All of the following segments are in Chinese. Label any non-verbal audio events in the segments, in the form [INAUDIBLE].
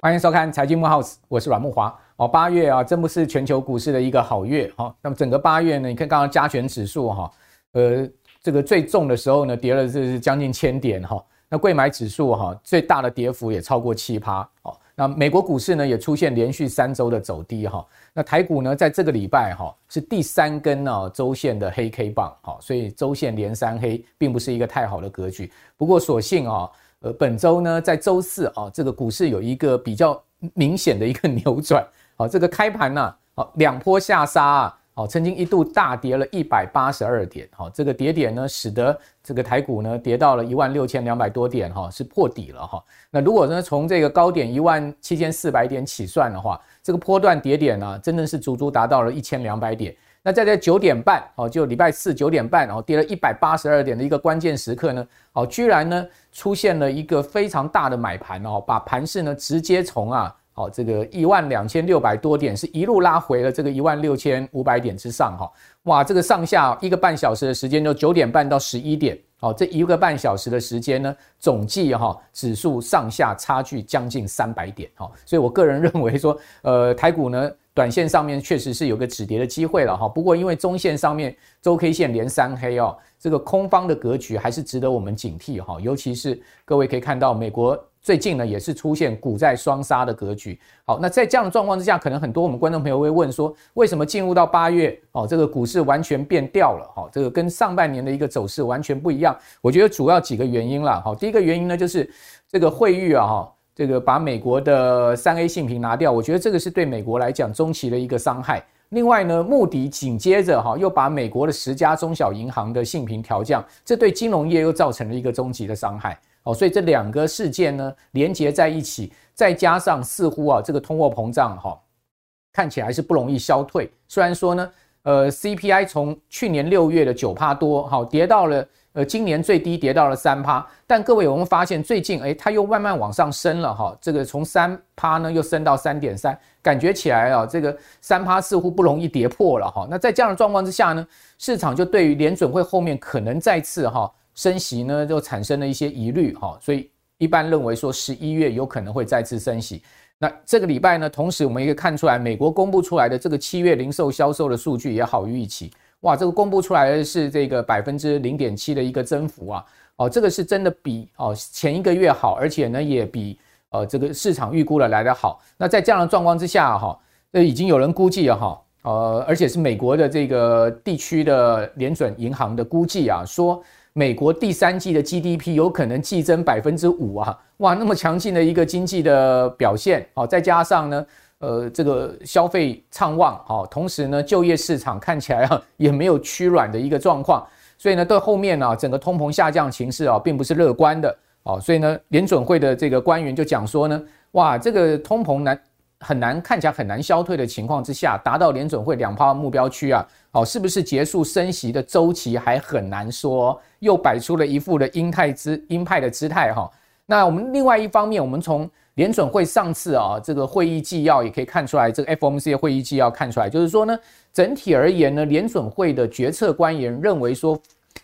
欢迎收看财经慕 House，我是阮木华。哦，八月啊，真不是全球股市的一个好月哈。那么整个八月呢，你看刚刚加权指数哈，呃，这个最重的时候呢，跌了这是将近千点哈。那贵买指数哈，最大的跌幅也超过七趴。哦，那美国股市呢也出现连续三周的走低哈。那台股呢，在这个礼拜哈是第三根呢周线的黑 K 棒哈，所以周线连三黑，并不是一个太好的格局。不过所幸啊。呃，本周呢，在周四啊，这个股市有一个比较明显的一个扭转，好，这个开盘呢，好两波下杀啊，好，曾经一度大跌了一百八十二点，好，这个跌点呢，使得这个台股呢跌到了一万六千两百多点，哈，是破底了哈。那如果呢，从这个高点一万七千四百点起算的话，这个波段跌点呢，真的是足足达到了一千两百点。那在这九点半，哦，就礼拜四九点半，然后，跌了一百八十二点的一个关键时刻呢，哦，居然呢出现了一个非常大的买盘哦，把盘势呢直接从啊，哦，这个一万两千六百多点是一路拉回了这个一万六千五百点之上哈，哇，这个上下一个半小时的时间就九点半到十一点，哦，这一个半小时的时间呢，总计哈指数上下差距将近三百点，哈，所以我个人认为说，呃，台股呢。短线上面确实是有个止跌的机会了哈，不过因为中线上面周 K 线连三黑哦，这个空方的格局还是值得我们警惕哈，尤其是各位可以看到美国最近呢也是出现股债双杀的格局。好，那在这样的状况之下，可能很多我们观众朋友会问说，为什么进入到八月哦，这个股市完全变调了哈，这个跟上半年的一个走势完全不一样？我觉得主要几个原因啦哈，第一个原因呢就是这个惠誉啊哈。这个把美国的三 A 信评拿掉，我觉得这个是对美国来讲中期的一个伤害。另外呢，穆迪紧接着哈又把美国的十家中小银行的信评调降，这对金融业又造成了一个中期的伤害。哦，所以这两个事件呢连结在一起，再加上似乎啊这个通货膨胀哈看起来是不容易消退。虽然说呢，呃 CPI 从去年六月的九趴多好跌到了。呃，今年最低跌到了三趴，但各位有没有发现最近诶，它又慢慢往上升了哈，这个从三趴呢又升到三点三，感觉起来啊，这个三趴似乎不容易跌破了哈。那在这样的状况之下呢，市场就对于联准会后面可能再次哈升息呢，就产生了一些疑虑哈，所以一般认为说十一月有可能会再次升息。那这个礼拜呢，同时我们也可以看出来，美国公布出来的这个七月零售销售的数据也好于预期。哇，这个公布出来的是这个百分之零点七的一个增幅啊，哦，这个是真的比哦前一个月好，而且呢也比呃这个市场预估的来得好。那在这样的状况之下哈，那已经有人估计了哈，呃，而且是美国的这个地区的联准银行的估计啊，说美国第三季的 GDP 有可能季增百分之五啊，哇，那么强劲的一个经济的表现，好，再加上呢。呃，这个消费畅旺，好，同时呢，就业市场看起来啊 [LAUGHS] 也没有趋软的一个状况，所以呢，对后面呢整个通膨下降情势啊，并不是乐观的，哦，所以呢，联准会的这个官员就讲说呢，哇，这个通膨难很难看起来很难消退的情况之下，达到联准会两趴目标区啊，哦，是不是结束升息的周期还很难说，又摆出了一副的鹰派姿鹰派的姿态哈。那我们另外一方面，我们从联准会上次啊，这个会议纪要也可以看出来，这个 FOMC 的会议纪要看出来，就是说呢，整体而言呢，联准会的决策官员认为说，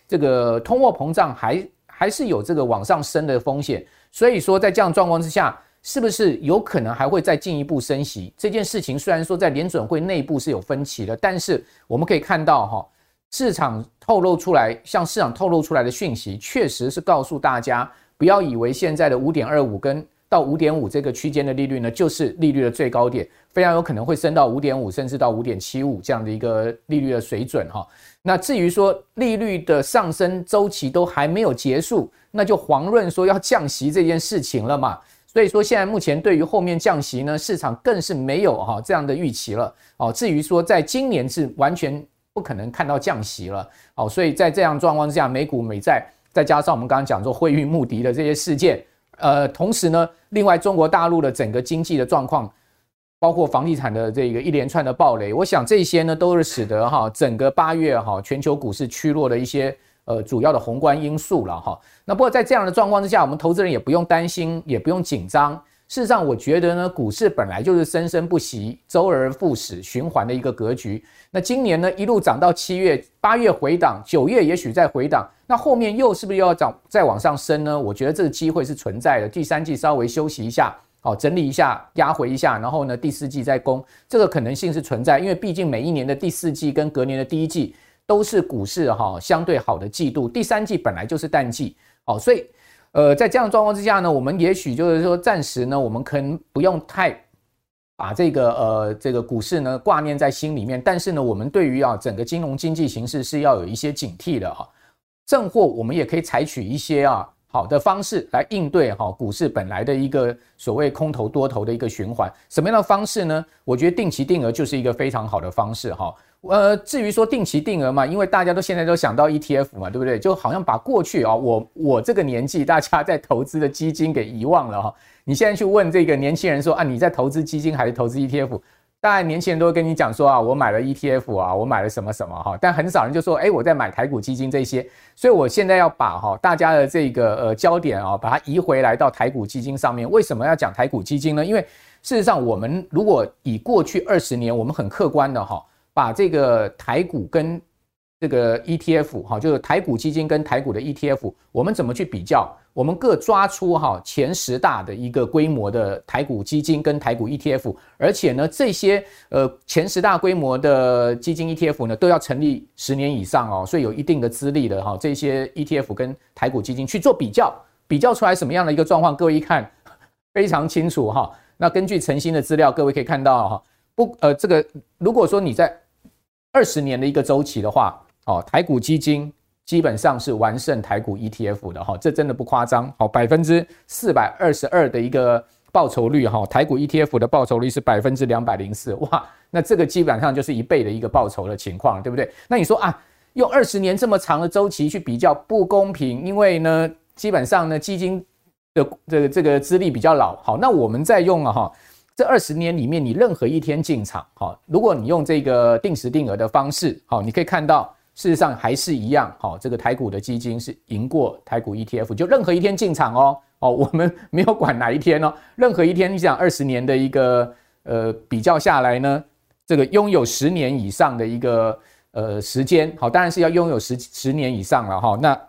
这个通货膨胀还还是有这个往上升的风险，所以说在这样状况之下，是不是有可能还会再进一步升息？这件事情虽然说在联准会内部是有分歧的，但是我们可以看到哈，市场透露出来，向市场透露出来的讯息，确实是告诉大家，不要以为现在的五点二五跟到五点五这个区间的利率呢，就是利率的最高点，非常有可能会升到五点五，甚至到五点七五这样的一个利率的水准哈。那至于说利率的上升周期都还没有结束，那就遑论说要降息这件事情了嘛。所以说现在目前对于后面降息呢，市场更是没有哈这样的预期了哦。至于说在今年是完全不可能看到降息了哦。所以在这样状况之下，美股美债再加上我们刚刚讲说惠誉穆迪的这些事件。呃，同时呢，另外中国大陆的整个经济的状况，包括房地产的这个一连串的暴雷，我想这些呢都是使得哈整个八月哈全球股市趋弱的一些呃主要的宏观因素了哈。那不过在这样的状况之下，我们投资人也不用担心，也不用紧张。事实上，我觉得呢，股市本来就是生生不息、周而复始循环的一个格局。那今年呢，一路涨到七月、八月回档，九月也许再回档，那后面又是不是又要涨再往上升呢？我觉得这个机会是存在的。第三季稍微休息一下，好，整理一下，压回一下，然后呢，第四季再攻，这个可能性是存在。因为毕竟每一年的第四季跟隔年的第一季都是股市哈相对好的季度，第三季本来就是淡季，好，所以。呃，在这样的状况之下呢，我们也许就是说，暂时呢，我们可能不用太把这个呃这个股市呢挂念在心里面。但是呢，我们对于啊整个金融经济形势是要有一些警惕的哈。正货我们也可以采取一些啊好的方式来应对哈股市本来的一个所谓空头多头的一个循环。什么样的方式呢？我觉得定期定额就是一个非常好的方式哈。呃，至于说定期定额嘛，因为大家都现在都想到 ETF 嘛，对不对？就好像把过去啊，我我这个年纪大家在投资的基金给遗忘了哈。你现在去问这个年轻人说啊，你在投资基金还是投资 ETF？当然年轻人都会跟你讲说啊，我买了 ETF 啊，我买了什么什么哈。但很少人就说，哎，我在买台股基金这些。所以我现在要把哈大家的这个呃焦点啊，把它移回来到台股基金上面。为什么要讲台股基金呢？因为事实上，我们如果以过去二十年，我们很客观的哈。把这个台股跟这个 ETF 哈，就是台股基金跟台股的 ETF，我们怎么去比较？我们各抓出哈前十大的一个规模的台股基金跟台股 ETF，而且呢，这些呃前十大规模的基金 ETF 呢，都要成立十年以上哦，所以有一定的资历的哈。这些 ETF 跟台股基金去做比较，比较出来什么样的一个状况？各位一看非常清楚哈。那根据晨星的资料，各位可以看到哈，不呃这个如果说你在二十年的一个周期的话，哦，台股基金基本上是完胜台股 ETF 的哈，这真的不夸张。好，百分之四百二十二的一个报酬率哈，台股 ETF 的报酬率是百分之两百零四，哇，那这个基本上就是一倍的一个报酬的情况，对不对？那你说啊，用二十年这么长的周期去比较不公平，因为呢，基本上呢，基金的这个这个资历比较老。好，那我们再用了哈。这二十年里面，你任何一天进场，好，如果你用这个定时定额的方式，好，你可以看到，事实上还是一样，好，这个台股的基金是赢过台股 ETF，就任何一天进场哦，哦，[LAUGHS] 我们没有管哪一天哦，任何一天，你想二十年的一个呃比较下来呢，这个拥有十年以上的一个呃时间，好，当然是要拥有十十年以上了哈，那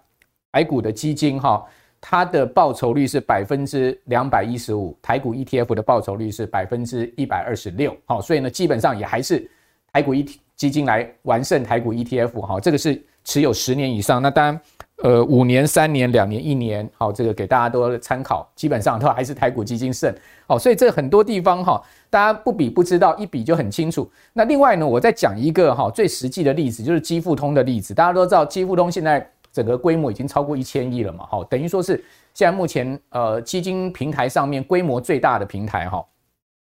台股的基金哈。它的报酬率是百分之两百一十五，台股 ETF 的报酬率是百分之一百二十六，好，所以呢，基本上也还是台股 E 基金来完胜台股 ETF，好，这个是持有十年以上，那当然，呃，五年、三年、两年、一年，好，这个给大家都参考，基本上都还是台股基金胜，好，所以这很多地方哈，大家不比不知道，一比就很清楚。那另外呢，我再讲一个哈最实际的例子，就是基富通的例子，大家都知道基富通现在。整个规模已经超过一千亿了嘛，哈，等于说是现在目前呃基金平台上面规模最大的平台哈。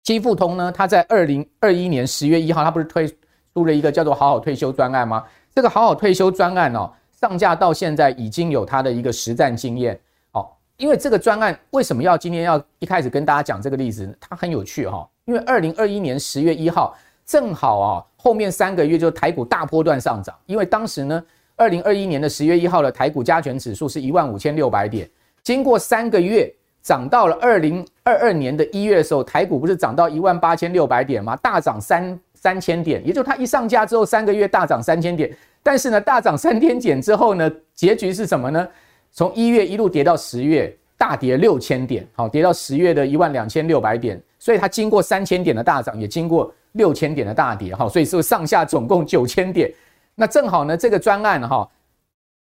基富通呢，它在二零二一年十月一号，它不是推出了一个叫做“好好退休”专案吗？这个“好好退休”专案哦，上架到现在已经有它的一个实战经验，哦，因为这个专案为什么要今天要一开始跟大家讲这个例子？它很有趣哈，因为二零二一年十月一号正好啊，后面三个月就台股大波段上涨，因为当时呢。二零二一年的十月一号的台股加权指数是一万五千六百点，经过三个月涨到了二零二二年的一月的时候，台股不是涨到一万八千六百点吗？大涨三三千点，也就是它一上架之后三个月大涨三千点。但是呢，大涨三千点之后呢，结局是什么呢？从一月一路跌到十月，大跌六千点，好，跌到十月的一万两千六百点。所以它经过三千点的大涨，也经过六千点的大跌，好，所以是上下总共九千点。那正好呢，这个专案哈，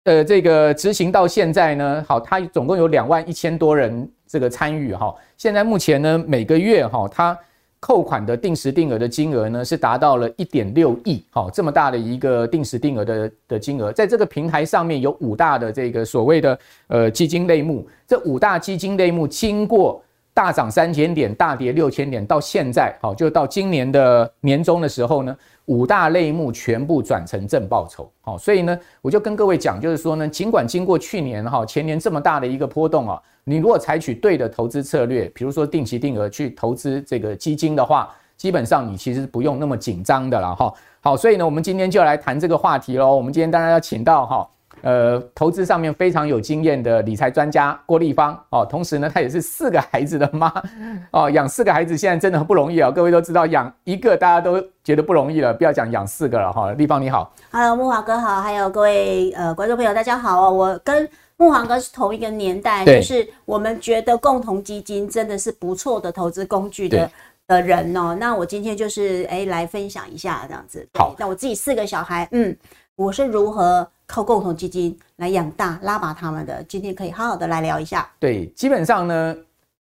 呃，这个执行到现在呢，好，它总共有两万一千多人这个参与哈。现在目前呢，每个月哈，它扣款的定时定额的金额呢是达到了一点六亿，好，这么大的一个定时定额的的金额，在这个平台上面有五大的这个所谓的呃基金类目，这五大基金类目经过大涨三千点，大跌六千点，到现在好，就到今年的年终的时候呢。五大类目全部转成正报酬，好，所以呢，我就跟各位讲，就是说呢，尽管经过去年哈前年这么大的一个波动啊，你如果采取对的投资策略，比如说定期定额去投资这个基金的话，基本上你其实不用那么紧张的了哈。好，所以呢，我们今天就来谈这个话题喽。我们今天当然要请到哈呃投资上面非常有经验的理财专家郭立芳哦，同时呢，她也是四个孩子的妈哦，养四个孩子现在真的很不容易啊、哦，各位都知道养一个大家都觉得不容易了，不要讲养四个了哈。丽芳你好，Hello，慕驊哥好，还有各位呃观众朋友大家好哦，我跟木华哥是同一个年代，就是我们觉得共同基金真的是不错的投资工具的。的人哦，那我今天就是哎来分享一下这样子。好，那我自己四个小孩，嗯，我是如何靠共同基金来养大拉拔他们的？今天可以好好的来聊一下。对，基本上呢，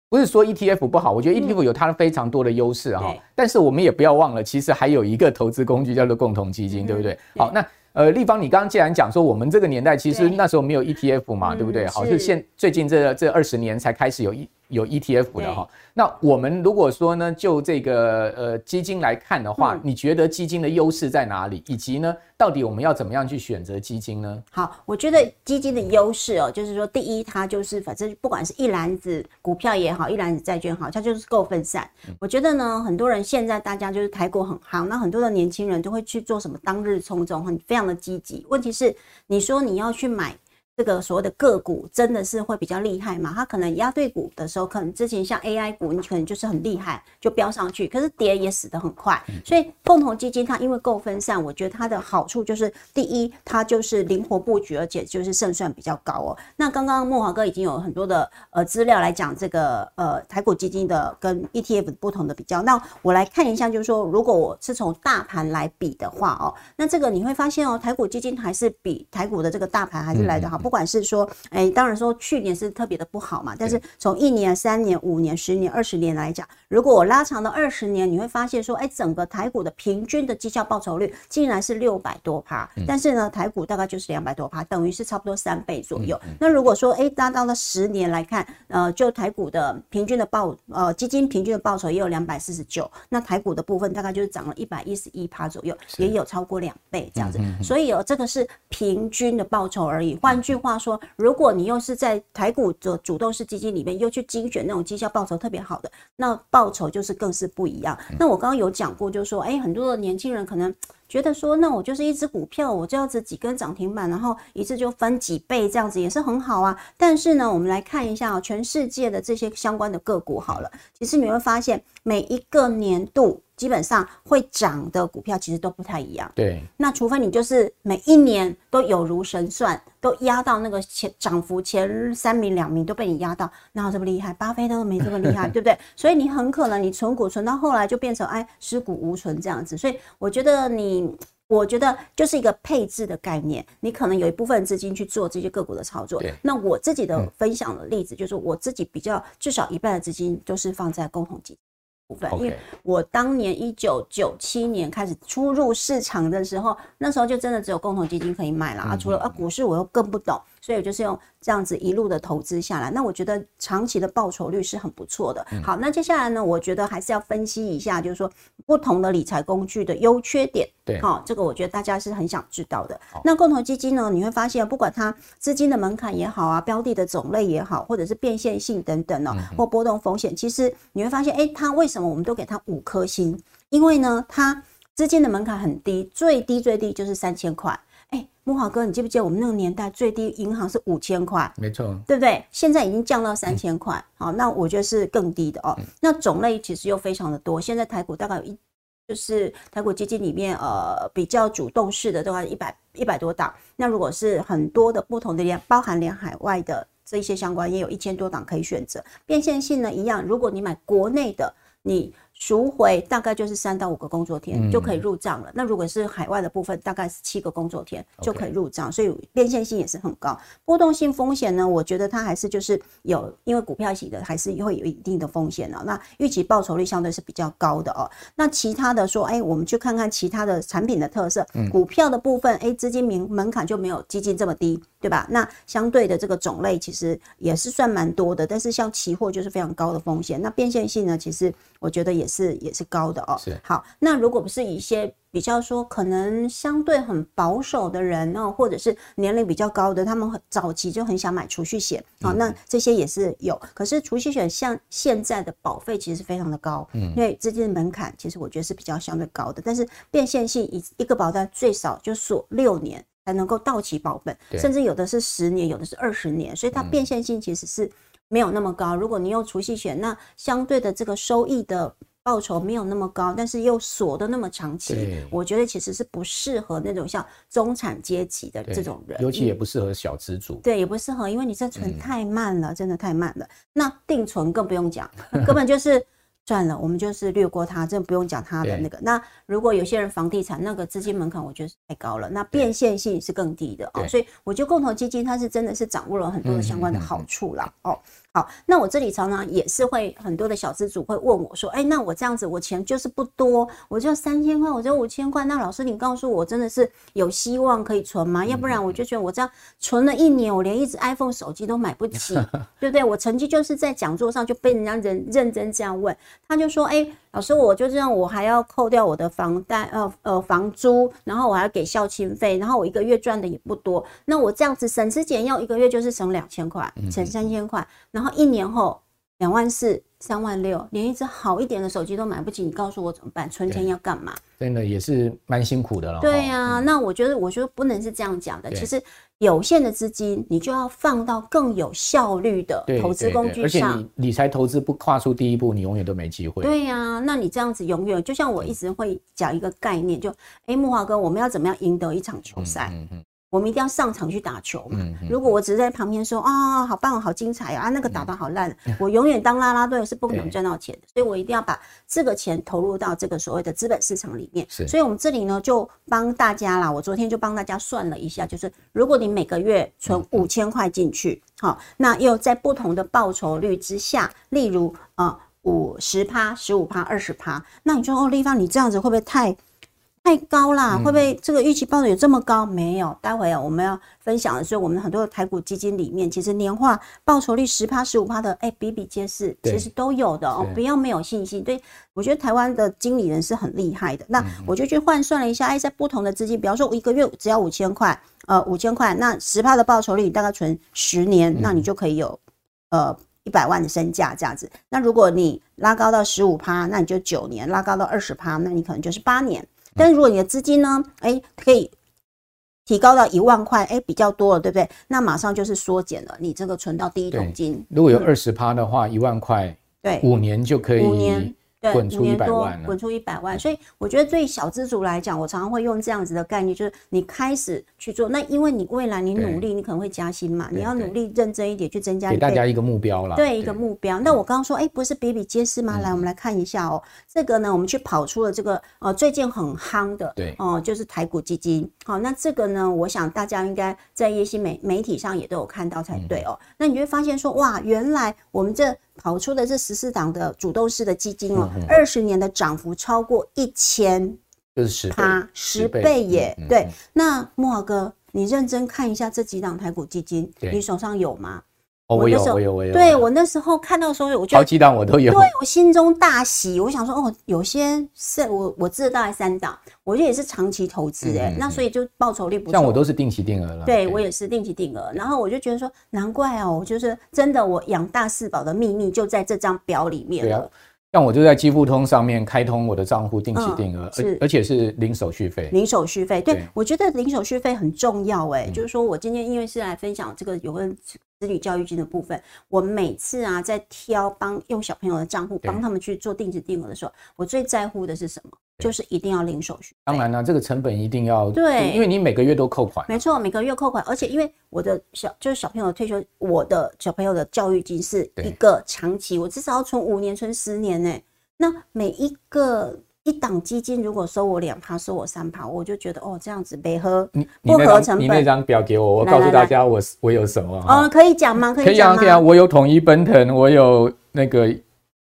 不是说 ETF 不好，我觉得 ETF 有它的非常多的优势哈。但是我们也不要忘了，其实还有一个投资工具叫做共同基金，对不对？好，那呃，立方，你刚刚既然讲说我们这个年代其实那时候没有 ETF 嘛，对不对？好，是现最近这这二十年才开始有一。有 ETF 的哈，那我们如果说呢，就这个呃基金来看的话，你觉得基金的优势在哪里？以及呢，到底我们要怎么样去选择基金呢？好，我觉得基金的优势哦，就是说，第一，它就是反正不管是一篮子股票也好，一篮子债券好，它就是够分散。我觉得呢，很多人现在大家就是台股很夯，那很多的年轻人都会去做什么当日冲这种，很非常的积极。问题是，你说你要去买。这个所谓的个股真的是会比较厉害嘛？它可能压对股的时候，可能之前像 AI 股，你可能就是很厉害，就飙上去，可是跌也死得很快。所以共同基金它因为够分散，我觉得它的好处就是，第一，它就是灵活布局，而且就是胜算比较高哦。那刚刚慕驊哥已经有很多的呃资料来讲这个呃台股基金的跟 ETF 不同的比较。那我来看一下，就是说，如果我是从大盘来比的话哦，那这个你会发现哦，台股基金还是比台股的这个大盘还是来得好。不管是说，哎，当然说去年是特别的不好嘛，但是从一年、三年、五年、十年、二十年来讲，如果我拉长到二十年，你会发现说，哎，整个台股的平均的绩效报酬率竟然是六百多趴，但是呢，台股大概就是两百多趴，等于是差不多三倍左右。那如果说，哎，拉到了十年来看，呃，就台股的平均的报，呃，基金平均的报酬也有两百四十九，那台股的部分大概就是涨了一百一十一趴左右，也有超过两倍这样子。所以哦，这个是平均的报酬而已。换句话说，如果你又是在台股的主动式基金里面又去精选那种绩效报酬特别好的，那报酬就是更是不一样。那我刚刚有讲过，就是说，哎，很多的年轻人可能觉得说，那我就是一只股票，我这样子几根涨停板，然后一次就翻几倍，这样子也是很好啊。但是呢，我们来看一下全世界的这些相关的个股好了，其实你会发现每一个年度。基本上会涨的股票其实都不太一样。对，那除非你就是每一年都有如神算，都压到那个前涨幅前三名两名都被你压到，哪有这么厉害？巴菲特都没这么厉害，[LAUGHS] 对不对？所以你很可能你存股存到后来就变成哎尸骨无存这样子。所以我觉得你，我觉得就是一个配置的概念，你可能有一部分资金去做这些个股的操作。那我自己的分享的例子就是，我自己比较至少一半的资金都是放在共同基金。部分，因为我当年一九九七年开始初入市场的时候，那时候就真的只有共同基金可以买了啊，除了啊股市我又更不懂。所以我就是用这样子一路的投资下来，那我觉得长期的报酬率是很不错的。好，那接下来呢，我觉得还是要分析一下，就是说不同的理财工具的优缺点。对，好，这个我觉得大家是很想知道的。那共同基金呢，你会发现，不管它资金的门槛也好啊，标的的种类也好，或者是变现性等等哦，或波动风险，其实你会发现，诶，它为什么我们都给它五颗星？因为呢，它资金的门槛很低，最低最低就是三千块。哎，慕驊哥，你记不记得我们那个年代最低银行是五千块？没错，对不对？现在已经降到三千块。好，那我觉得是更低的哦。那种类其实又非常的多。现在台股大概有一，就是台股基金里面，呃，比较主动式的，大概一百一百多档。那如果是很多的不同的连，包含连海外的这一些相关，也有一千多档可以选择。变现性呢一样，如果你买国内的，你。赎回大概就是三到五个工作天就可以入账了。嗯、那如果是海外的部分，大概是七个工作天就可以入账所以变现性也是很高。波动性风险呢，我觉得它还是就是有，因为股票型的还是会有一定的风险的。那预期报酬率相对是比较高的哦。那其他的说，哎、欸，我们去看看其他的产品的特色。股票的部分，哎、欸，资金门门槛就没有基金这么低，对吧？那相对的这个种类其实也是算蛮多的，但是像期货就是非常高的风险。那变现性呢，其实我觉得也是。也是高的哦，是好。那如果不是一些比较说可能相对很保守的人哦，或者是年龄比较高的，他们很早期就很想买储蓄险，好，那这些也是有。可是储蓄险像现在的保费其实是非常的高，嗯，因为资金的门槛其实我觉得是比较相对高的。但是变现性一一个保单最少就锁六年，才能够到期保本，甚至有的是十年，有的是二十年，所以它变现性其实是没有那么高。如果你用储蓄险，那相对的这个收益的报酬没有那么高，但是又锁得那么长期，我觉得其实是不适合那种像中产阶级的这种人，尤其也不适合小资族。对，也不适合，因为你这存太慢了，真的太慢了。那定存更不用讲，根本就是。算了，我们就是略过它，真的不用讲它的那个。那如果有些人房地产那个资金门槛，我觉得是太高了，那变现性是更低的哦。所以我觉得共同基金它是真的是掌握了很多的相关的好处啦。哦。好，那我这里常常也是会很多的小资主会问我说，哎，那我这样子我钱就是不多，我就三千块，我就五千块，那老师你告诉我真的是有希望可以存吗？要不然我就觉得我这样存了一年，我连一只 iPhone 手机都买不起，[LAUGHS] 对不对？我曾经就是在讲座上就被人家人认真这样问，他就说，哎。老师，我就这样，我还要扣掉我的房贷，呃呃，房租，然后我还要给孝亲费，然后我一个月赚的也不多，那我这样子省吃俭用，一个月就是省两千块，省三千块，然后一年后两万四。三万六，连一只好一点的手机都买不起，你告诉我怎么办？存钱要干嘛？真的也是蛮辛苦的了。对呀、啊，嗯、那我觉得，我觉得不能是这样讲的。其实有限的资金，你就要放到更有效率的投资工具上。而且你理财投资不跨出第一步，你永远都没机会。对呀、啊，那你这样子永远就像我一直会讲一个概念，就哎，木华哥，我们要怎么样赢得一场球赛？嗯嗯嗯我们一定要上场去打球嘛。如果我只是在旁边说啊，好棒，好精彩啊，那个打得好烂，我永远当啦啦队是不可能赚到钱的。所以我一定要把这个钱投入到这个所谓的资本市场里面。所以我们这里呢就帮大家啦，我昨天就帮大家算了一下，就是如果你每个月存五千块进去，好，那又在不同的报酬率之下，例如啊五十趴、十五趴、二十趴，那你说哦，立方，你这样子会不会太？太高啦，会不会这个预期报酬有这么高？没有，待会啊，我们要分享的是我们很多的台股基金里面，其实年化报酬率十趴、十五趴的，哎，比比皆是，其实都有的哦。不要没有信心。对，我觉得台湾的经理人是很厉害的。那我就去换算了一下，哎，在不同的资金，比方说我一个月只要五千块，呃，五千块，那十趴的报酬率，你大概存十年，那你就可以有呃一百万的身价这样子。那如果你拉高到十五趴，那你就九年；拉高到二十趴，那你可能就是八年。但是如果你的资金呢，哎，可以提高到一万块，哎，比较多了，对不对？那马上就是缩减了你这个存到第一桶金。如果有二十趴的话，一万块，对，五年就可以。五年。滚出一百万，滚出一百万，所以我觉得对小资族来讲，我常常会用这样子的概念，就是你开始去做，那因为你未来你努力，你可能会加薪嘛，你要努力认真一点去增加，给大家一个目标了，对，一个目标。那我刚刚说，哎，不是比比皆是吗？来，我们来看一下哦，这个呢，我们去跑出了这个呃最近很夯的，对，哦，就是台股基金。好，那这个呢，我想大家应该在一些媒媒体上也都有看到才对哦。那你会发现说，哇，原来我们这。跑出的这十四档的主动式的基金哦，二十年的涨幅超过一千，就是十倍，十倍耶！对，那木华哥，你认真看一下这几档台股基金，你手上有吗？我有，我有，我有。对，我那时候看到的时候，我觉得好几档我都有，对，我心中大喜。我想说，哦，有些是我我知道大概三档，我觉得也是长期投资哎，那所以就报酬率不错。像我都是定期定额了，对我也是定期定额。然后我就觉得说，难怪哦，就是真的，我养大四宝的秘密就在这张表里面了。像我就在基富通上面开通我的账户，定期定额，而而且是零手续费。零手续费，对，我觉得零手续费很重要哎，就是说我今天因为是来分享这个有关。子女教育金的部分，我每次啊在挑帮用小朋友的账户帮他们去做定值定额的时候，我最在乎的是什么？就是一定要零手续。当然了，这个成本一定要对，因为你每个月都扣款。没错，每个月扣款，而且因为我的小就是小朋友退休，我的小朋友的教育金是一个长期，我至少要存五年、存十年呢。那每一个。一档基金如果收我两趴，收我三趴，我就觉得哦，这样子没喝不合成本。你那张表给我，我告诉大家我我有什么。哦，可以讲吗？可以讲吗？可以啊，我有统一奔腾，我有那个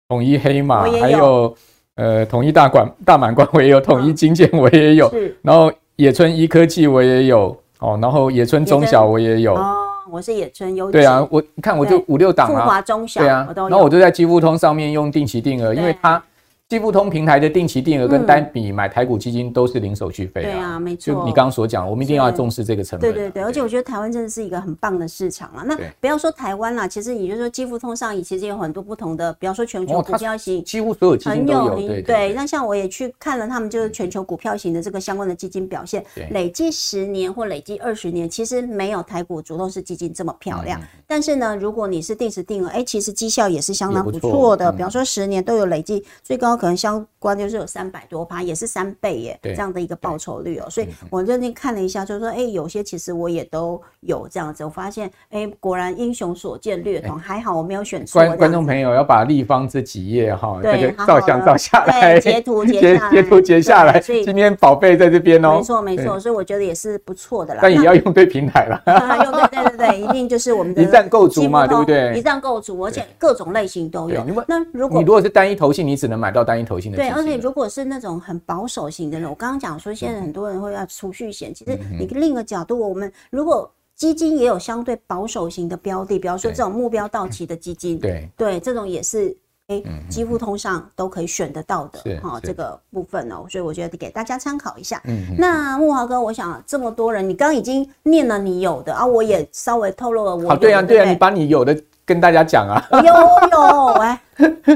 统一黑马，还有呃统一大管大满贯，我也有统一金健，我也有。然后野村一科技我也有哦，然后野村中小我也有。哦，我是野村优。对啊，我看我就五六档啊。富华中小。对啊，然后我就在基富通上面用定期定额，因为它。基富通平台的定期定额跟单笔买台股基金都是零手续费、啊嗯。对啊，没错。就你刚刚所讲，我们一定要重视这个成本。对对对，而且我觉得台湾真的是一个很棒的市场啊。那不要说台湾啦，其实也就是说基富通上也其实有很多不同的，比方说全球股票型，哦、几乎所有基金都有。对，对，对，那像我也去看了他们就是全球股票型的这个相关的基金表现，累计十年或累计二十年，其实没有台股主动式基金这么漂亮。嗯、但是呢，如果你是定时定额，哎，其实绩效也是相当不错的。比方说十年都有累计，最高可能相关。就是有三百多趴，也是三倍耶，这样的一个报酬率哦、喔。所以我认真看了一下，就是说，哎、欸，有些其实我也都有这样子。我发现，哎、欸，果然英雄所见略同，还好我没有选错。观观众朋友要把立方这几页哈，这个照相照下来，截图截截图截下来。所以今天宝贝在这边哦、喔，没错没错。所以我觉得也是不错的啦。但也要用对平台了，[LAUGHS] 用对对对对，一定就是我们的 [LAUGHS] 一站购足嘛，对不对？一站购足，而且各种类型都有。那如果你如果是单一投信，你只能买到单一投信的。对，而且如果是那种。很保守型的人，我刚刚讲说，现在很多人会要储蓄险。其实你另一个角度，我们如果基金也有相对保守型的标的，比方说这种目标到期的基金，对对，这种也是哎，基富通上都可以选得到的哈，这个部分哦。所以我觉得给大家参考一下。那木华哥，我想这么多人，你刚刚已经念了你有的啊，我也稍微透露了我。好，对啊，对啊，你把你有的跟大家讲啊。有有，[LAUGHS] 哎。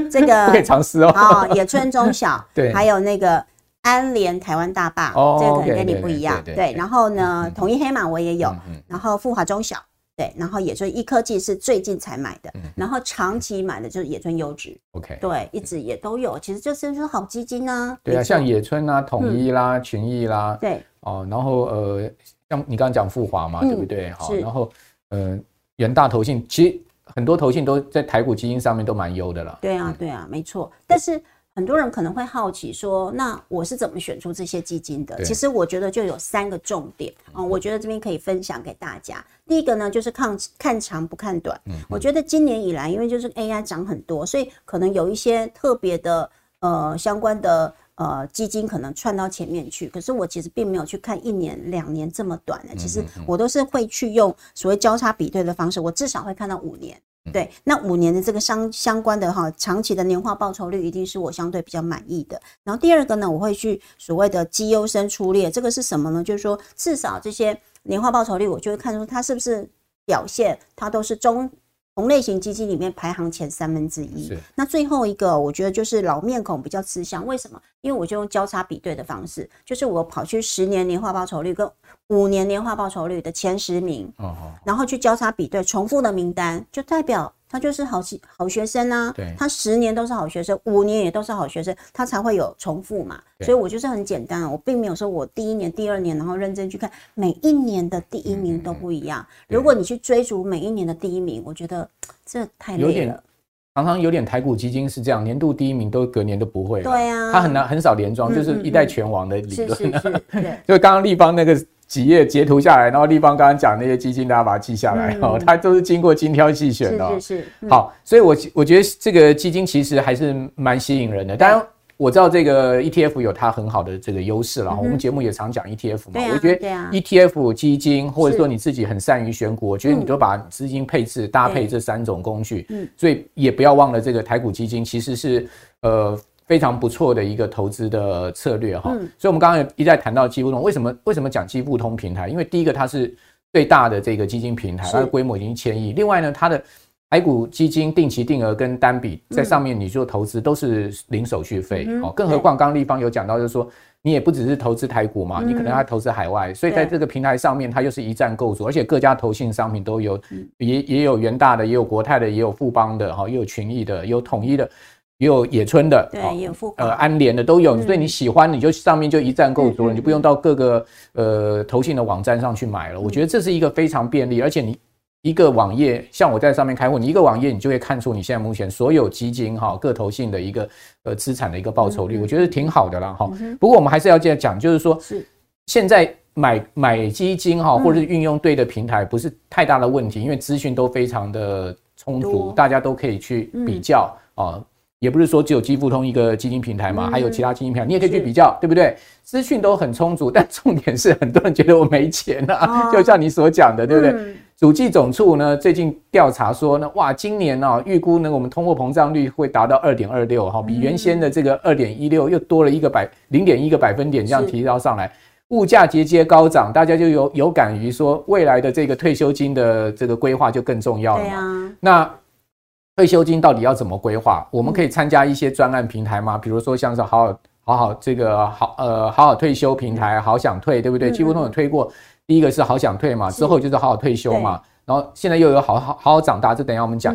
这个不可以尝试哦。啊，野村中小，[LAUGHS] 对，还有那个安联台湾大坝，哦，这个可能跟你不一样，对。然后呢，统一黑马我也有，然后富华中小，对，然后野村一科技是最近才买的，然后长期买的就是野村优质，OK，对，一直也都有，其实就是说好基金啊。对啊，像野村啊、统一啦、群益啦，对，哦，然后呃，像你刚刚讲富华嘛，对不对？好，然后呃，元大投信其实。很多投信都在台股基金上面都蛮优的了。对啊，对啊，没错。但是很多人可能会好奇说，那我是怎么选出这些基金的？其实我觉得就有三个重点啊，我觉得这边可以分享给大家。第一个呢，就是看看长不看短。我觉得今年以来，因为就是 AI 涨很多，所以可能有一些特别的呃相关的。呃，基金可能串到前面去，可是我其实并没有去看一年、两年这么短的。其实我都是会去用所谓交叉比对的方式，我至少会看到五年。对，那五年的这个相相关的哈，长期的年化报酬率一定是我相对比较满意的。然后第二个呢，我会去所谓的绩优生出列，这个是什么呢？就是说至少这些年化报酬率，我就会看出它是不是表现，它都是中。同类型基金里面排行前三分之一。那最后一个，我觉得就是老面孔比较吃香。为什么？因为我就用交叉比对的方式，就是我跑去十年年化报酬率跟五年年化报酬率的前十名，然后去交叉比对重复的名单，就代表。他就是好学好学生啊，他十年都是好学生，五年也都是好学生，他才会有重复嘛。所以我就是很简单，我并没有说我第一年、第二年，然后认真去看每一年的第一名都不一样。如果你去追逐每一年的第一名，我觉得这太累了。常常有点台股基金是这样，年度第一名都隔年都不会。对啊，他很难很少连庄，就是一代拳王的理论。是是是，[LAUGHS] 对。就刚刚立方那个。几页截图下来，然后立方刚刚讲那些基金，大家把它记下来哦。它都是经过精挑细选的，是是是。好，所以我我觉得这个基金其实还是蛮吸引人的。当然我知道这个 ETF 有它很好的这个优势了。我们节目也常讲 ETF 嘛，我觉得 ETF 基金或者说你自己很善于选股，我觉得你都把资金配置搭配这三种工具。嗯，所以也不要忘了这个台股基金其实是呃。非常不错的一个投资的策略哈，所以我们刚刚一再谈到基富通，为什么为什么讲基富通平台？因为第一个它是最大的这个基金平台，它的规模已经千亿。另外呢，它的台股基金定期定额跟单笔在上面你做投资都是零手续费哦。更何况刚刚立方有讲到，就是说你也不只是投资台股嘛，你可能还投资海外，所以在这个平台上面它又是一站购足，而且各家投信商品都有，也也有元大的，也有国泰的，也有富邦的哈，也有群益的，也有统一的。也有野村的，对，也有富呃安联的都有，所以你喜欢你就上面就一站购足了，你就不用到各个呃投信的网站上去买了。我觉得这是一个非常便利，而且你一个网页，像我在上面开户，你一个网页你就会看出你现在目前所有基金哈各投信的一个呃资产的一个报酬率，我觉得挺好的啦哈。不过我们还是要这样讲，就是说现在买买基金哈，或者是运用对的平台不是太大的问题，因为资讯都非常的充足，大家都可以去比较啊。也不是说只有基富通一个基金平台嘛，还有其他基金平台，你也可以去比较，对不对？资讯都很充足，但重点是很多人觉得我没钱啊，就像你所讲的，对不对？主计总处呢最近调查说呢，哇，今年呢、啊、预估呢我们通货膨胀率会达到二点二六哈，比原先的这个二点一六又多了一个百零点一个百分点这样提高上来，物价节节高涨，大家就有有感于说未来的这个退休金的这个规划就更重要了嘛。啊、那退休金到底要怎么规划？我们可以参加一些专案平台吗？比如说像是好好好好这个好呃好好退休平台，好想退，对不对？几乎都有推过。第一个是好想退嘛，之后就是好好退休嘛，然后现在又有好好好好长大，这等一下我们讲，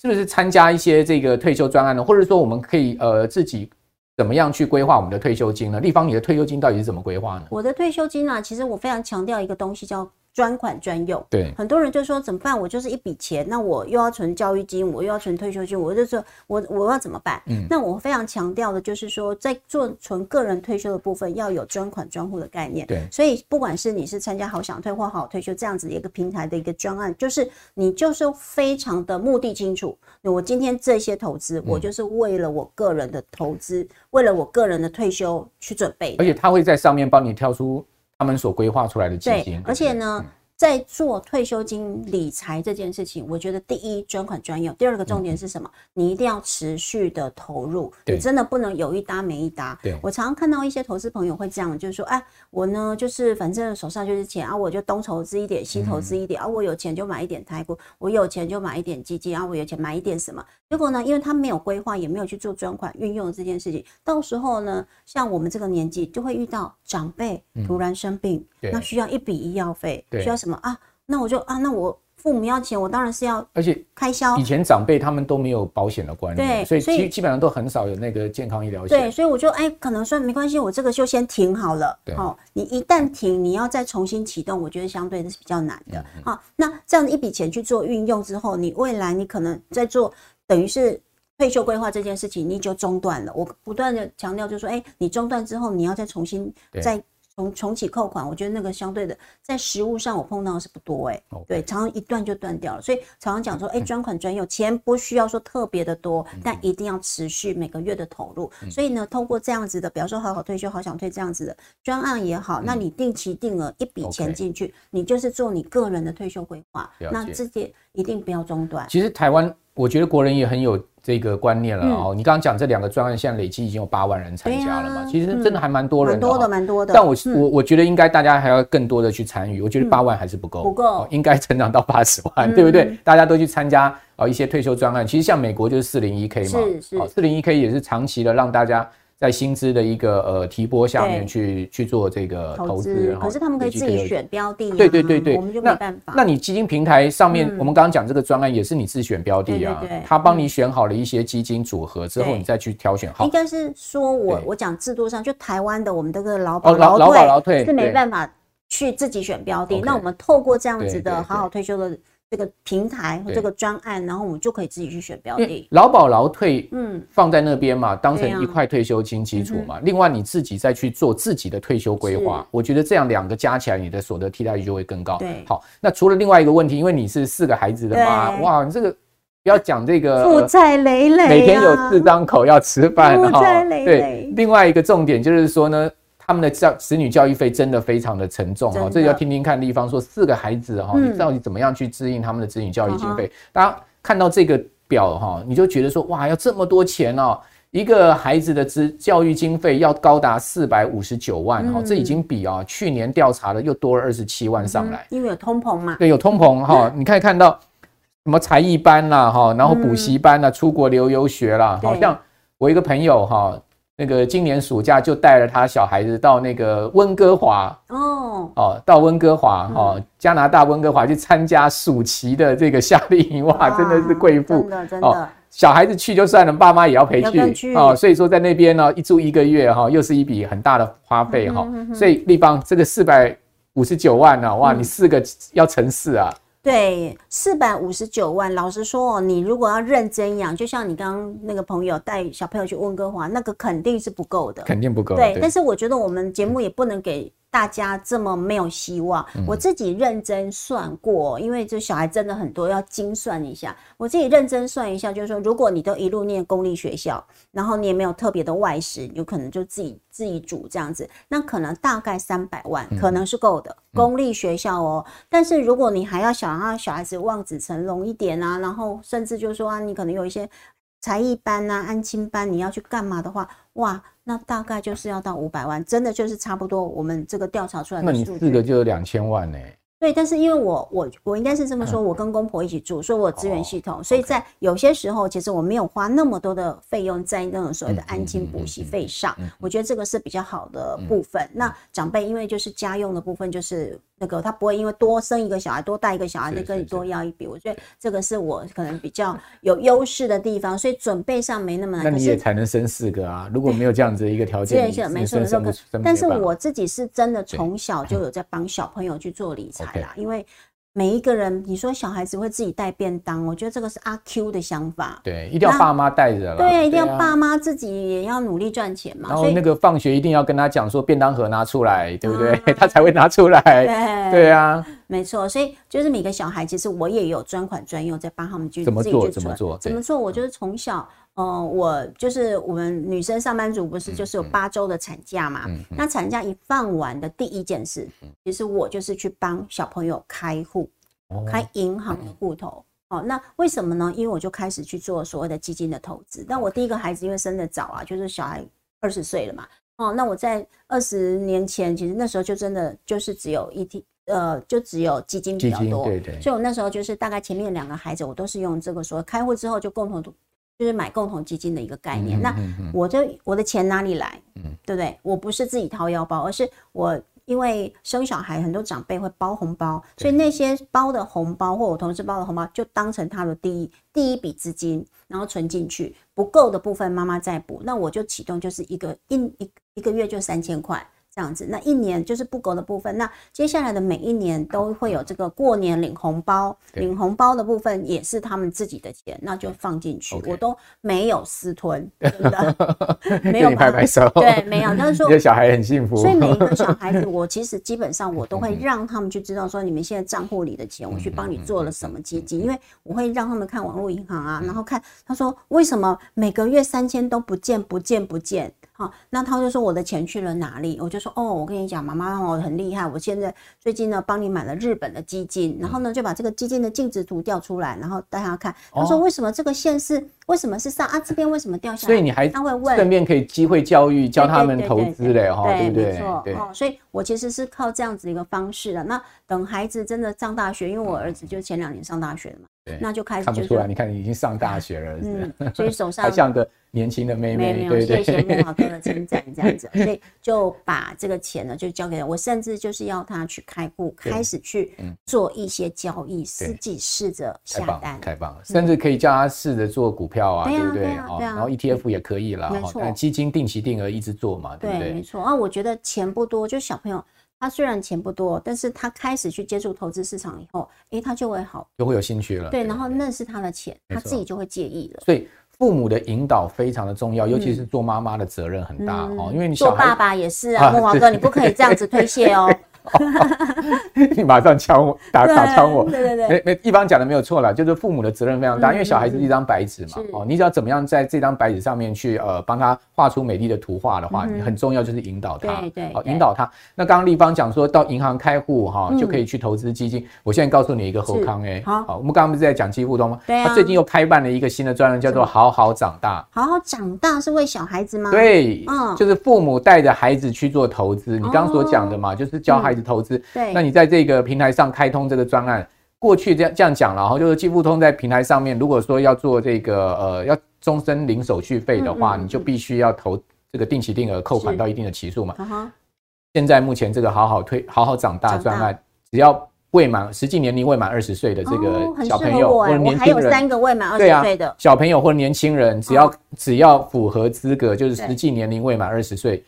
是不是参加一些这个退休专案呢？或者说我们可以呃自己怎么样去规划我们的退休金呢？立方，你的退休金到底是怎么规划呢？我的退休金啊，其实我非常强调一个东西叫。专款专用，对，很多人就说怎么办？我就是一笔钱，那我又要存教育金，我又要存退休金，我就说我我要怎么办？嗯，那我非常强调的就是说，在做存个人退休的部分，要有专款专户的概念。对，所以不管是你是参加好想退或好好退休这样子的一个平台的一个专案，就是你就是非常的目的清楚。我今天这些投资，我就是为了我个人的投资，嗯、为了我个人的退休去准备。而且他会在上面帮你挑出。他们所规划出来的基金，对，而且呢，在做退休金理财这件事情，我觉得第一专款专用，第二个重点是什么？你一定要持续的投入，你真的不能有一搭没一搭。对，我常常看到一些投资朋友会这样，就是说，哎，我呢就是反正手上就是钱啊，我就东投资一点，西投资一点啊，我有钱就买一点台股，我有钱就买一点基金啊，我有钱买一点什么。结果呢，因为他没有规划，也没有去做专款运用这件事情，到时候呢，像我们这个年纪就会遇到长辈突然生病，那需要一笔医药费，需要什么？啊，那我就啊，那我父母要钱，我当然是要，而且开销。以前长辈他们都没有保险的观念，对，所以基基本上都很少有那个健康医疗险。对，所以我就哎，可能说没关系，我这个就先停好了。对，好，你一旦停，你要再重新启动，我觉得相对的是比较难的。好，那这样一笔钱去做运用之后，你未来你可能在做，等于是退休规划这件事情，你就中断了。我不断的强调，就是说，哎，你中断之后，你要再重新再。重重启扣款，我觉得那个相对的在实务上我碰到的是不多哎.对，常常一断就断掉了，所以常常讲说，哎、欸，专款专用，钱不需要说特别的多，但一定要持续每个月的投入。所以呢，通过这样子的，比方说好好退休、好想退这样子的专案也好，那你定期定额一笔钱进去，你就是做你个人的退休规划，那这些一定不要中断。其实台湾，我觉得国人也很有。这个观念了哦，你刚刚讲这两个专案，现在累计已经有八万人参加了嘛？其实真的还蛮多人的，蛮多的，蛮多的。但我我我觉得应该大家还要更多的去参与。我觉得八万还是不够，不够，应该成长到八十万，对不对？大家都去参加啊一些退休专案。其实像美国就是四零一 K 嘛，是是，四零一 K 也是长期的让大家。在薪资的一个呃提拨下面去去做这个投资，可是他们可以自己选标的，对对对对，我们就没办法。那你基金平台上面，我们刚刚讲这个专案也是你自选标的啊，他帮你选好了一些基金组合之后，你再去挑选好。应该是说我我讲制度上，就台湾的我们这个劳保劳保劳退是没办法去自己选标的，那我们透过这样子的好好退休的。这个平台和这个专案，然后我们就可以自己去选标的。劳保劳退，嗯，放在那边嘛，当成一块退休金基础嘛。另外你自己再去做自己的退休规划，我觉得这样两个加起来，你的所得替代率就会更高。对，好，那除了另外一个问题，因为你是四个孩子的妈，哇，你这个不要讲这个 [LAUGHS] 负债累累，每天有四张口要吃饭，负债累累。对，另外一个重点就是说呢。他们的教子女教育费真的非常的沉重哈，这要听听看立方说四个孩子哈，你到底怎么样去支应他们的子女教育经费？大家看到这个表哈，你就觉得说哇，要这么多钱哦，一个孩子的资教育经费要高达四百五十九万哈，这已经比啊去年调查的又多了二十七万上来，因为有通膨嘛。对，有通膨哈，[LAUGHS] 你可以看到什么才艺班啦哈，然后补习班啦，出国留游学啦，好像我一个朋友哈。那个今年暑假就带了他小孩子到那个温哥华哦哦，到温哥华哦，加拿大温哥华去参加暑期的这个夏令营，哇，真的是贵妇，真的真的。小孩子去就算了，爸妈也要陪去哦，所以说在那边呢，一住一个月哈，又是一笔很大的花费哈，所以立邦这个四百五十九万呢，哇，你四个要乘四啊。对，四百五十九万。老实说哦，你如果要认真养，就像你刚刚那个朋友带小朋友去温哥华，那个肯定是不够的，肯定不够。对，但是我觉得我们节目也不能给大家这么没有希望。嗯、我自己认真算过，因为这小孩真的很多，要精算一下。我自己认真算一下，就是说，如果你都一路念公立学校，然后你也没有特别的外食，有可能就自己自己煮这样子，那可能大概三百万可能是够的。嗯、公立学校哦，但是如果你还要想让小孩子望子成龙一点啊，然后甚至就是说啊，你可能有一些。才艺班呐、啊，安亲班，你要去干嘛的话，哇，那大概就是要到五百万，真的就是差不多。我们这个调查出来的数据，那你四个就有两千万呢？对，但是因为我我我应该是这么说，我跟公婆一起住，所以我有资源系统，所以在有些时候，其实我没有花那么多的费用在那种所谓的安亲补习费上。我觉得这个是比较好的部分。那长辈因为就是家用的部分，就是。那个他不会因为多生一个小孩，多带一个小孩，就跟你多要一笔。我觉得这个是我可能比较有优势的地方，所以准备上没那么难。那你也才能生四个啊！如果没有这样子一个条件，对，没错，没错。但是我自己是真的从小就有在帮小朋友去做理财啦，因为。每一个人，你说小孩子会自己带便当，我觉得这个是阿 Q 的想法。对，一定要爸妈带着了。对，一定要爸妈自己也要努力赚钱嘛。然后那个放学一定要跟他讲说，便当盒拿出来，对不对？[LAUGHS] 他才会拿出来。对，对啊，没错。所以就是每个小孩，其实我也有专款专用，在帮他们去怎么做，怎么做，怎么做。我就是从小。嗯、呃，我就是我们女生上班族，不是就是有八周的产假嘛？嗯嗯嗯、那产假一放完的第一件事，其实我就是去帮小朋友开户，哦、开银行的户头。哦、嗯，那为什么呢？因为我就开始去做所谓的基金的投资。但我第一个孩子因为生的早啊，就是小孩二十岁了嘛。哦，那我在二十年前，其实那时候就真的就是只有一 T，呃，就只有基金比较多。对对。所以我那时候就是大概前面两个孩子，我都是用这个说开户之后就共同。就是买共同基金的一个概念。那我就我的钱哪里来？对不对？我不是自己掏腰包，而是我因为生小孩，很多长辈会包红包，所以那些包的红包或我同事包的红包，就当成他的第一第一笔资金，然后存进去。不够的部分妈妈再补。那我就启动就是一个一一一个月就三千块。这样子，那一年就是不够的部分。那接下来的每一年都会有这个过年领红包，领红包的部分也是他们自己的钱，那就放进去，我都没有私吞，[LAUGHS] 真的没有拍拍手，对，没有。但是说，[LAUGHS] 这小孩很幸福。所以每一个小 [LAUGHS] 孩子，我其实基本上我都会让他们去知道说，你们现在账户里的钱，我去帮你做了什么基金，因为我会让他们看网络银行啊，然后看他说为什么每个月三千都不见不见不见。好，那他就说我的钱去了哪里？我就说哦，我跟你讲，妈妈哦很厉害，我现在最近呢帮你买了日本的基金，然后呢就把这个基金的净值图调出来，然后大家看，他说为什么这个线是为什么是上啊？这边为什么掉下来？所以你还他会问，顺便可以机会教育教他们投资嘞哈，对不对？没错，哦，所以我其实是靠这样子一个方式的。那等孩子真的上大学，因为我儿子就前两年上大学了嘛。对，那就开始看不出来。你看，你已经上大学了，嗯，所以手上还像个年轻的妹妹，对对。谢谢木华哥的称赞，这样子，[LAUGHS] 所以就把这个钱呢，就交给了我，甚至就是要他去开户，开始去做一些交易，自己试着下单，太棒了，甚至可以叫他试着做股票啊，对不对？然后 ETF 也可以了，没错，基金定期定额一直做嘛，对不对？没错。啊，我觉得钱不多，就小朋友。他虽然钱不多，但是他开始去接触投资市场以后，哎，他就会好，就会有兴趣了。对，然后那是他的钱，他自己就会介意了。所以父母的引导非常的重要，尤其是做妈妈的责任很大哦，因为你做爸爸也是啊，木华哥，你不可以这样子推卸哦。[LAUGHS] [LAUGHS] 你马上敲我，打打枪我。对对对，没没，一方讲的没有错了，就是父母的责任非常大，因为小孩子是一张白纸嘛，哦，你只要怎么样在这张白纸上面去呃帮他画出美丽的图画的话，你很重要就是引导他，对对，引导他。那刚刚立方讲说到银行开户哈就可以去投资基金，我现在告诉你一个侯康哎，好，我们刚刚不是在讲基互通吗？对，他最近又开办了一个新的专栏，叫做好好长大。好好长大是为小孩子吗？对，嗯，就是父母带着孩子去做投资。你刚刚所讲的嘛，就是教孩子投资。对。那你在这个平台上开通这个专案，过去这样这样讲了哈，就是基富通在平台上面，如果说要做这个呃要终身零手续费的话，你就必须要投这个定期定额扣款到一定的期数嘛。现在目前这个好好推好好长大专案，只要未满实际年龄未满二十岁的这个小朋友或者年轻人，还有三个未满二十岁的小朋友或者年轻人，只要只要符合资格，就是实际年龄未满二十岁，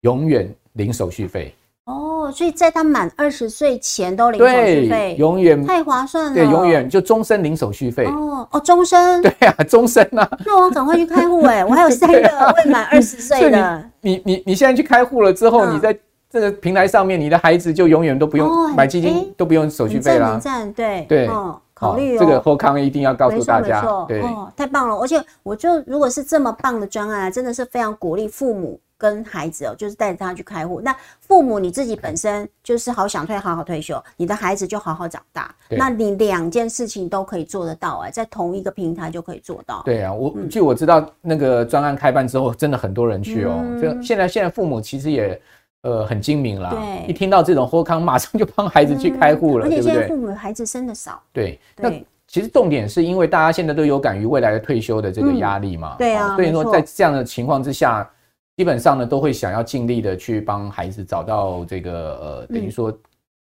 永远零手续费。哦，所以在他满二十岁前都零手续费，永远太划算了。对，永远就终身零手续费。哦哦，终身。[LAUGHS] 对啊，终身啊。[LAUGHS] 那我赶快去开户哎，我还有 [LAUGHS] 三个未满二十岁的。你你你现在去开户了之后，你在这个平台上面，你的孩子就永远都不用买基金，哦、都不用手续费啦。对对，哦，考虑哦，这个后康一定要告诉大家，对哦，太棒了！而且我就如果是这么棒的专案，真的是非常鼓励父母。跟孩子哦，就是带着他去开户。那父母你自己本身就是好想退，好好退休，你的孩子就好好长大。那你两件事情都可以做得到哎，在同一个平台就可以做到。对啊，我据我知道，那个专案开办之后，真的很多人去哦。就现在现在父母其实也呃很精明啦，对，一听到这种豁康，马上就帮孩子去开户了，对不对？而且现在父母孩子生的少。对，那其实重点是因为大家现在都有感于未来的退休的这个压力嘛。对啊，所以说在这样的情况之下。基本上呢，都会想要尽力的去帮孩子找到这个呃，等于说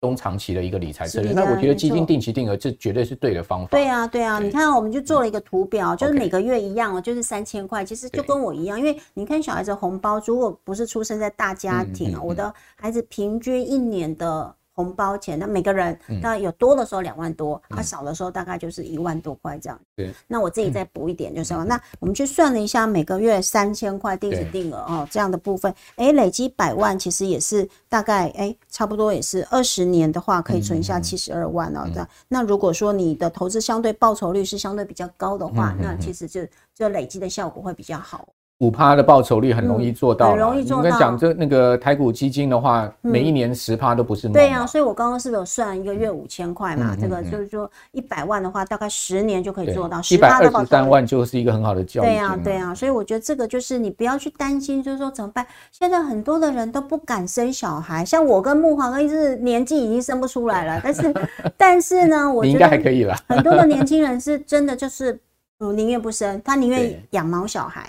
中长期的一个理财策略。那我觉得基金定期定额这绝对是对的方法。对啊，对啊，你看我们就做了一个图表，就是每个月一样哦，就是三千块，其实就跟我一样。因为你看小孩子红包，如果不是出生在大家庭啊，我的孩子平均一年的。红包钱，那每个人，那有多的时候两万多，啊、少的时候大概就是一万多块这样。对，那我自己再补一点就是，嗯、那我们去算了一下，每个月三千块定时定额哦，这样的部分，哎、欸，累积百万其实也是大概哎、欸，差不多也是二十年的话可以存下七十二万哦。这样、嗯，那如果说你的投资相对报酬率是相对比较高的话，嗯、那其实就就累积的效果会比较好。五趴的报酬率很容易做到，很容易做到。你跟讲这那个台股基金的话，每一年十趴都不是梦。对啊，所以我刚刚是不是有算一个月五千块嘛？这个就是说一百万的话，大概十年就可以做到。一百二十三万就是一个很好的教育。对啊，对啊，所以我觉得这个就是你不要去担心，就是说怎么办？现在很多的人都不敢生小孩，像我跟木华哥一直年纪已经生不出来了，但是 [LAUGHS] 但是呢，我觉得应该还可以了。很多的年轻人是真的就是嗯宁愿不生，他宁愿养毛小孩。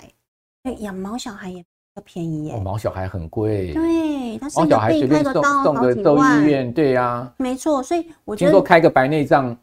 哎，养毛小孩也较便宜耶！毛小孩很贵，对，但是小孩随便送送个刀好几万，对呀，没错。所以我觉得听说开个白内障，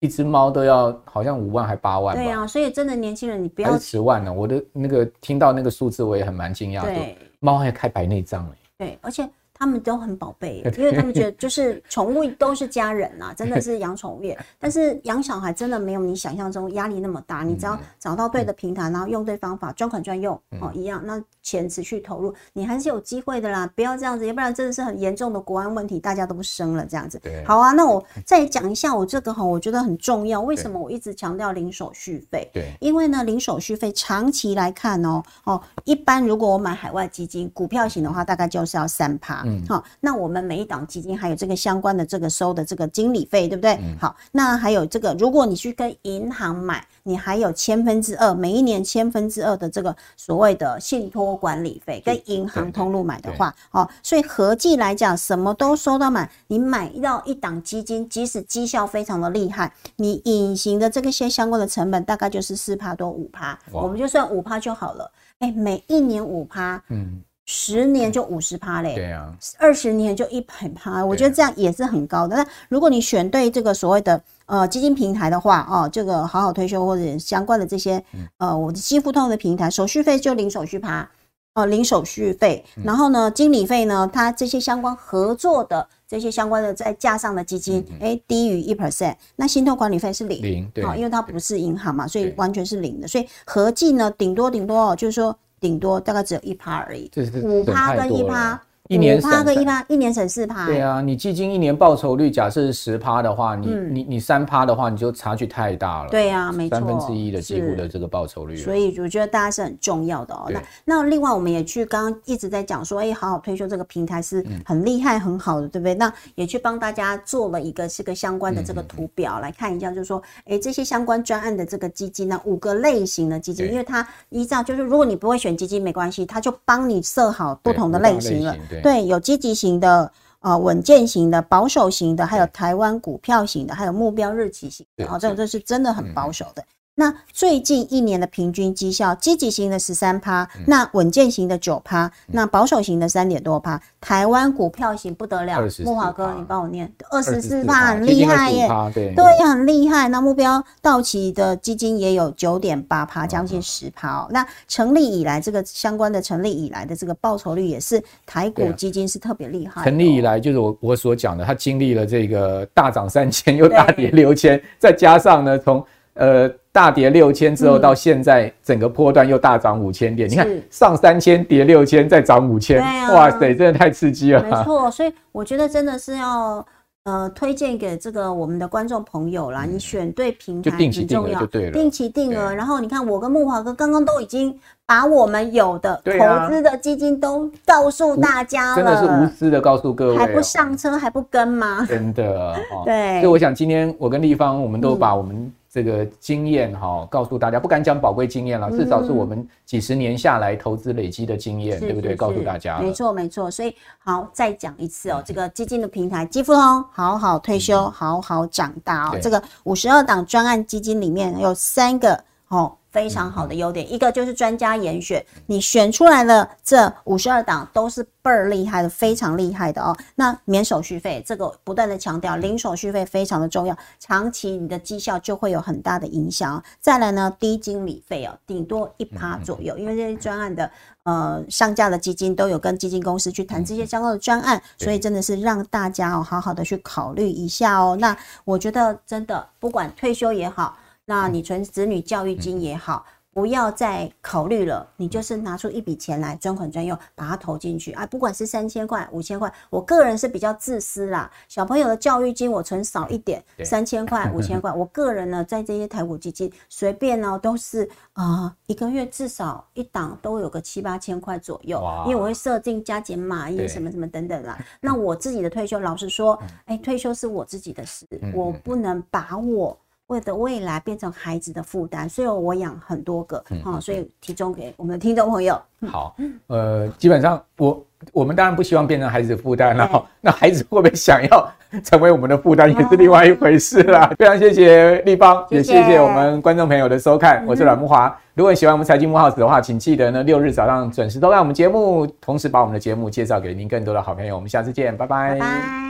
一只猫都要好像五万还八万。对啊，所以真的年轻人，你不要十万呢。我的那个听到那个数字，我也很蛮惊讶的。猫还开白内障哎，对，而且。他们都很宝贝，[LAUGHS] 因为他们觉得就是宠物都是家人呐，真的是养宠物。[LAUGHS] 但是养小孩真的没有你想象中压力那么大，你只要找到对的平台，然后用对方法，专款专用哦，一样，那钱持续投入，你还是有机会的啦。不要这样子，要不然真的是很严重的国安问题，大家都不生了这样子。好啊，那我再讲一下我这个哈，我觉得很重要。为什么我一直强调零手续费？对，因为呢，零手续费长期来看哦哦，一般如果我买海外基金股票型的话，大概就是要三趴。嗯，好，那我们每一档基金还有这个相关的这个收的这个经理费，对不对？嗯、好，那还有这个，如果你去跟银行买，你还有千分之二，每一年千分之二的这个所谓的信托管理费，跟银行通路买的话，哦，所以合计来讲，什么都收到满，你买到一档基金，即使绩效非常的厉害，你隐形的这个些相关的成本大概就是四趴多五趴，我们就算五趴就好了。哎、欸，每一年五趴，嗯。十年就五十趴嘞，对啊，二十年就一百趴，我觉得这样也是很高的。那如果你选对这个所谓的呃基金平台的话，哦，这个好好退休或者相关的这些呃我的基富通的平台，手续费就零手续趴，哦，零手续费。然后呢，经理费呢，它这些相关合作的这些相关的再加上的基金，哎，低于一 percent，那信托管理费是零，零，对，因为它不是银行嘛，所以完全是零的。所以合计呢，顶多顶多哦，就是说。顶多大概只有一趴而已，五趴跟一趴。一年省个一趴，一年省四趴。对啊，你基金一年报酬率假设是十趴的话，你你你三趴的话，你就差距太大了。对啊，没错，三分之一的几乎的这个报酬率。所以我觉得大家是很重要的哦。那那另外我们也去刚刚一直在讲说，哎，好好退休这个平台是很厉害很好的，对不对？那也去帮大家做了一个是个相关的这个图表来看一下，就是说，哎，这些相关专案的这个基金呢，五个类型的基金，因为它依照就是如果你不会选基金没关系，它就帮你设好不同的类型了。对，有积极型的、呃稳健型的、保守型的，还有台湾股票型的，还有目标日期型的，哦，这种这是真的很保守的。那最近一年的平均绩效，积极型的十三趴，那稳健型的九趴，那保守型的三点多趴，台湾股票型不得了，慕驊哥你帮我念，二十四趴很厉害耶，对，对，很厉害。那目标到期的基金也有九点八趴，将近十趴哦。那成立以来这个相关的成立以来的这个报酬率也是台股基金是特别厉害。成立以来就是我我所讲的，它经历了这个大涨三千又大跌六千，再加上呢从呃。大跌六千之后，到现在整个波段又大涨五千点。嗯、你看上三千跌六千，再涨五千，哇塞，真的太刺激了。没错，所以我觉得真的是要。呃，推荐给这个我们的观众朋友啦，嗯、你选对平台很重要，就定期定额就对了。定期定额，然后你看我跟木华哥刚刚都已经把我们有的投资的基金都告诉大家了，真的是无私的告诉各位，还不上车还不跟吗？真的，哦、[LAUGHS] 对。所以我想今天我跟立方，我们都把我们、嗯。这个经验哈，告诉大家，不敢讲宝贵经验了，至少是我们几十年下来投资累积的经验，对不对？告诉大家，没错没错。所以好，再讲一次哦，这个基金的平台，基富通好好退休，好好长大哦。这个五十二档专案基金里面有三个哦。非常好的优点，一个就是专家严选，你选出来了这五十二档都是倍儿厉害的，非常厉害的哦。那免手续费，这个不断的强调，零手续费非常的重要，长期你的绩效就会有很大的影响。再来呢，低经理费哦，顶多一趴左右，因为这些专案的呃上架的基金都有跟基金公司去谈这些相关的专案，所以真的是让大家哦好好的去考虑一下哦。那我觉得真的不管退休也好。那你存子女教育金也好，不要再考虑了，你就是拿出一笔钱来专款专用，把它投进去啊！不管是三千块、五千块，我个人是比较自私啦。小朋友的教育金我存少一点，三千块、五千块，我个人呢在这些台股基金随便呢都是啊、呃，一个月至少一档都有个七八千块左右，因为我会设定加减码，因为什么什么等等啦。[LAUGHS] 那我自己的退休，老实说，哎、欸，退休是我自己的事，我不能把我。为的未来变成孩子的负担，所以我养很多个，嗯哦、所以提供给我们的听众朋友。好，呃，基本上我我们当然不希望变成孩子的负担，然后那孩子会不会想要 [LAUGHS] 成为我们的负担，也是另外一回事啦。哦、[LAUGHS] 非常谢谢立方，谢谢也谢谢我们观众朋友的收看，我是阮慕驊。如果你喜欢我们财经木 House 的话，请记得呢六日早上准时收看我们节目，同时把我们的节目介绍给您更多的好朋友。我们下次见，拜拜。拜拜。